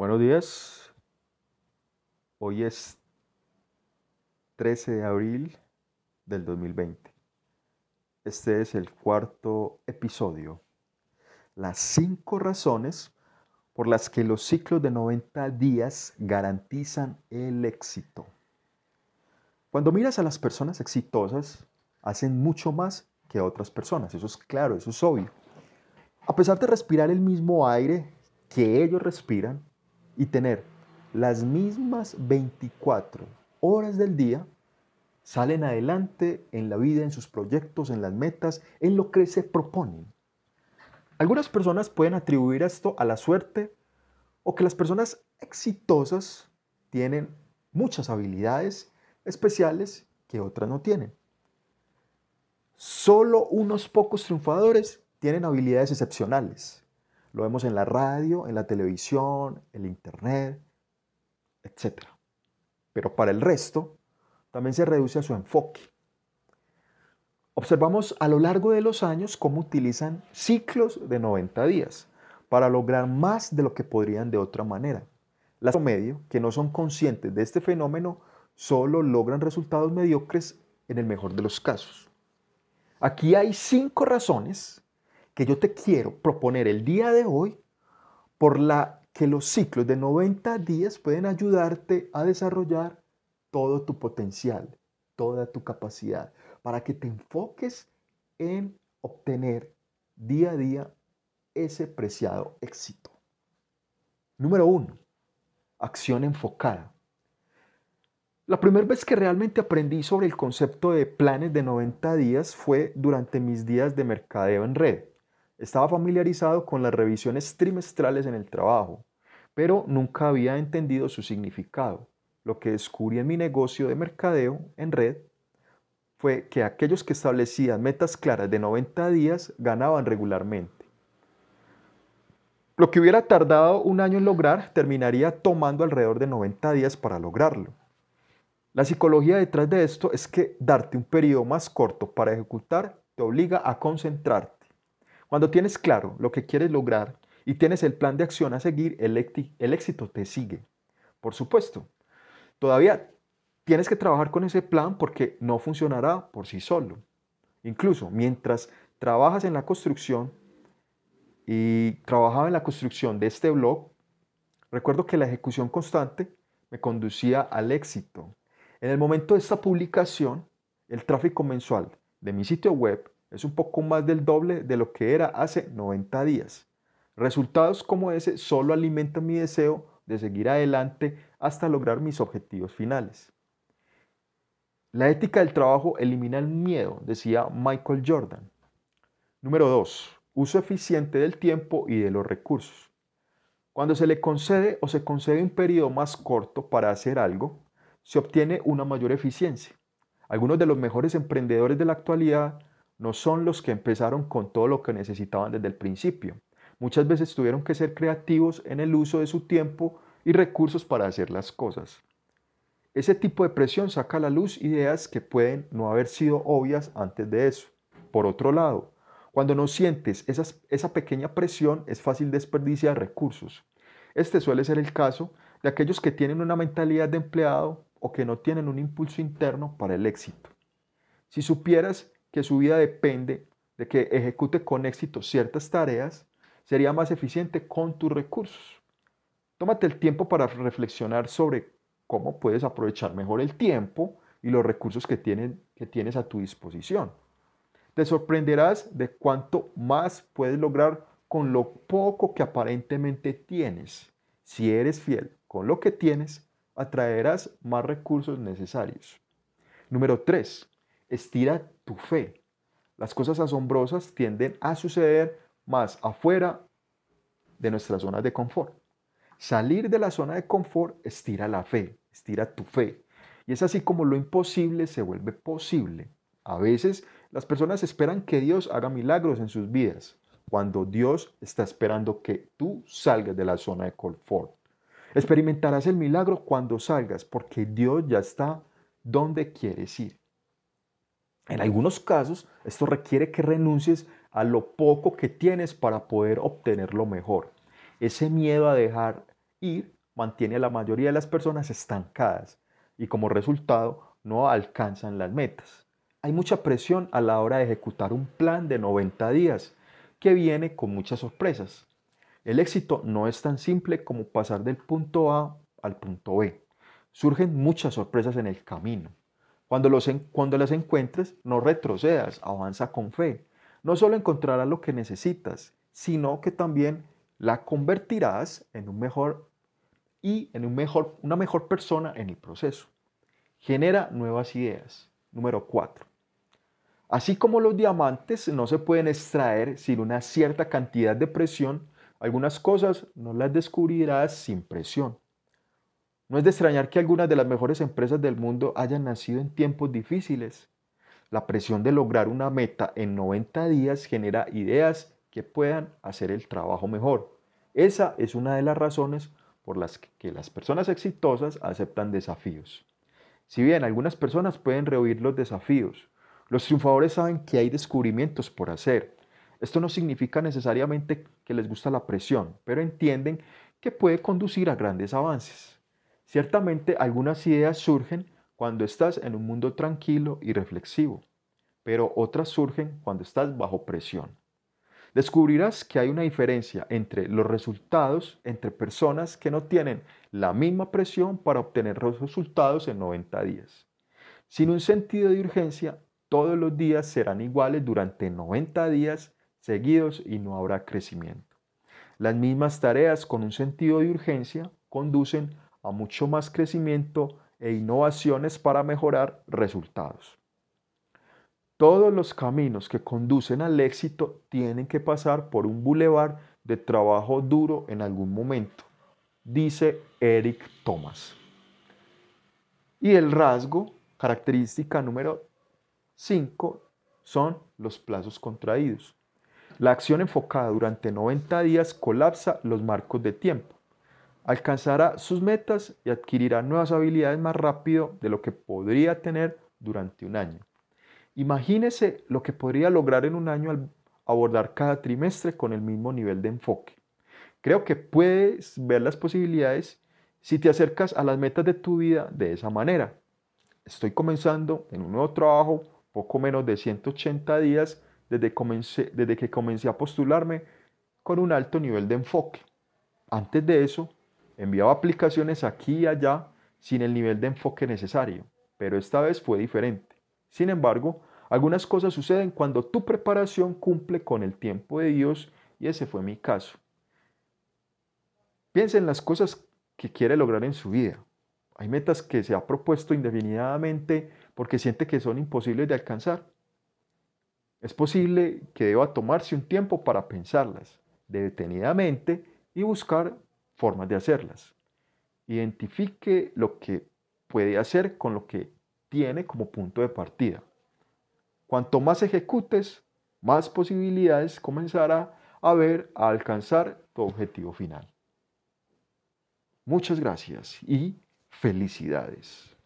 Buenos días. Hoy es 13 de abril del 2020. Este es el cuarto episodio. Las cinco razones por las que los ciclos de 90 días garantizan el éxito. Cuando miras a las personas exitosas, hacen mucho más que otras personas. Eso es claro, eso es obvio. A pesar de respirar el mismo aire que ellos respiran, y tener las mismas 24 horas del día, salen adelante en la vida, en sus proyectos, en las metas, en lo que se proponen. Algunas personas pueden atribuir esto a la suerte o que las personas exitosas tienen muchas habilidades especiales que otras no tienen. Solo unos pocos triunfadores tienen habilidades excepcionales. Lo vemos en la radio, en la televisión, en internet, etc. Pero para el resto, también se reduce a su enfoque. Observamos a lo largo de los años cómo utilizan ciclos de 90 días para lograr más de lo que podrían de otra manera. Las promedio, que no son conscientes de este fenómeno, solo logran resultados mediocres en el mejor de los casos. Aquí hay cinco razones que yo te quiero proponer el día de hoy por la que los ciclos de 90 días pueden ayudarte a desarrollar todo tu potencial, toda tu capacidad, para que te enfoques en obtener día a día ese preciado éxito. Número uno, acción enfocada. La primera vez que realmente aprendí sobre el concepto de planes de 90 días fue durante mis días de mercadeo en red. Estaba familiarizado con las revisiones trimestrales en el trabajo, pero nunca había entendido su significado. Lo que descubrí en mi negocio de mercadeo en red fue que aquellos que establecían metas claras de 90 días ganaban regularmente. Lo que hubiera tardado un año en lograr terminaría tomando alrededor de 90 días para lograrlo. La psicología detrás de esto es que darte un periodo más corto para ejecutar te obliga a concentrarte cuando tienes claro lo que quieres lograr y tienes el plan de acción a seguir, el, éxito te sigue. Por supuesto, todavía tienes que trabajar con ese plan porque no funcionará por sí solo. Incluso mientras trabajas en la construcción y trabajaba en la construcción de este blog, recuerdo que la ejecución constante me conducía al éxito. En el momento de esta publicación, el tráfico mensual de mi sitio web es un poco más del doble de lo que era hace 90 días. Resultados como ese solo alimentan mi deseo de seguir adelante hasta lograr mis objetivos finales. La ética del trabajo elimina el miedo, decía Michael Jordan. Número 2. Uso eficiente del tiempo y de los recursos. Cuando se le concede o se concede un periodo más corto para hacer algo, se obtiene una mayor eficiencia. Algunos de los mejores emprendedores de la actualidad no son los que empezaron con todo lo que necesitaban desde el principio. Muchas veces tuvieron que ser creativos en el uso de su tiempo y recursos para hacer las cosas. Ese tipo de presión saca a la luz ideas que pueden no haber sido obvias antes de eso. Por otro lado, cuando no sientes esa pequeña presión es fácil desperdiciar recursos. Este suele ser el caso de aquellos que tienen una mentalidad de empleado o que no tienen un impulso interno para el éxito. Si supieras que su vida depende de que ejecute con éxito ciertas tareas, sería más eficiente con tus recursos. Tómate el tiempo para reflexionar sobre cómo puedes aprovechar mejor el tiempo y los recursos que, que tienes a tu disposición. Te sorprenderás de cuánto más puedes lograr con lo poco que aparentemente tienes. Si eres fiel con lo que tienes, atraerás más recursos necesarios. Número 3 estira tu fe. Las cosas asombrosas tienden a suceder más afuera de nuestras zonas de confort. Salir de la zona de confort estira la fe, estira tu fe. Y es así como lo imposible se vuelve posible. A veces las personas esperan que Dios haga milagros en sus vidas, cuando Dios está esperando que tú salgas de la zona de confort. Experimentarás el milagro cuando salgas, porque Dios ya está donde quieres ir. En algunos casos, esto requiere que renuncies a lo poco que tienes para poder obtener lo mejor. Ese miedo a dejar ir mantiene a la mayoría de las personas estancadas y como resultado no alcanzan las metas. Hay mucha presión a la hora de ejecutar un plan de 90 días que viene con muchas sorpresas. El éxito no es tan simple como pasar del punto A al punto B. Surgen muchas sorpresas en el camino. Cuando, los cuando las encuentres, no retrocedas, avanza con fe. No solo encontrarás lo que necesitas, sino que también la convertirás en un mejor y en un mejor, una mejor persona en el proceso. Genera nuevas ideas. Número 4. Así como los diamantes no se pueden extraer sin una cierta cantidad de presión, algunas cosas no las descubrirás sin presión. No es de extrañar que algunas de las mejores empresas del mundo hayan nacido en tiempos difíciles. La presión de lograr una meta en 90 días genera ideas que puedan hacer el trabajo mejor. Esa es una de las razones por las que las personas exitosas aceptan desafíos. Si bien algunas personas pueden rehuir los desafíos, los triunfadores saben que hay descubrimientos por hacer. Esto no significa necesariamente que les gusta la presión, pero entienden que puede conducir a grandes avances. Ciertamente algunas ideas surgen cuando estás en un mundo tranquilo y reflexivo, pero otras surgen cuando estás bajo presión. Descubrirás que hay una diferencia entre los resultados entre personas que no tienen la misma presión para obtener los resultados en 90 días. Sin un sentido de urgencia, todos los días serán iguales durante 90 días seguidos y no habrá crecimiento. Las mismas tareas con un sentido de urgencia conducen a mucho más crecimiento e innovaciones para mejorar resultados. Todos los caminos que conducen al éxito tienen que pasar por un bulevar de trabajo duro en algún momento, dice Eric Thomas. Y el rasgo, característica número 5, son los plazos contraídos. La acción enfocada durante 90 días colapsa los marcos de tiempo alcanzará sus metas y adquirirá nuevas habilidades más rápido de lo que podría tener durante un año. Imagínese lo que podría lograr en un año al abordar cada trimestre con el mismo nivel de enfoque. Creo que puedes ver las posibilidades si te acercas a las metas de tu vida de esa manera. Estoy comenzando en un nuevo trabajo, poco menos de 180 días desde, desde que comencé a postularme con un alto nivel de enfoque. Antes de eso, Enviaba aplicaciones aquí y allá sin el nivel de enfoque necesario, pero esta vez fue diferente. Sin embargo, algunas cosas suceden cuando tu preparación cumple con el tiempo de Dios y ese fue mi caso. Piensa en las cosas que quiere lograr en su vida. Hay metas que se ha propuesto indefinidamente porque siente que son imposibles de alcanzar. Es posible que deba tomarse un tiempo para pensarlas detenidamente y buscar formas de hacerlas. Identifique lo que puede hacer con lo que tiene como punto de partida. Cuanto más ejecutes, más posibilidades comenzará a ver a alcanzar tu objetivo final. Muchas gracias y felicidades.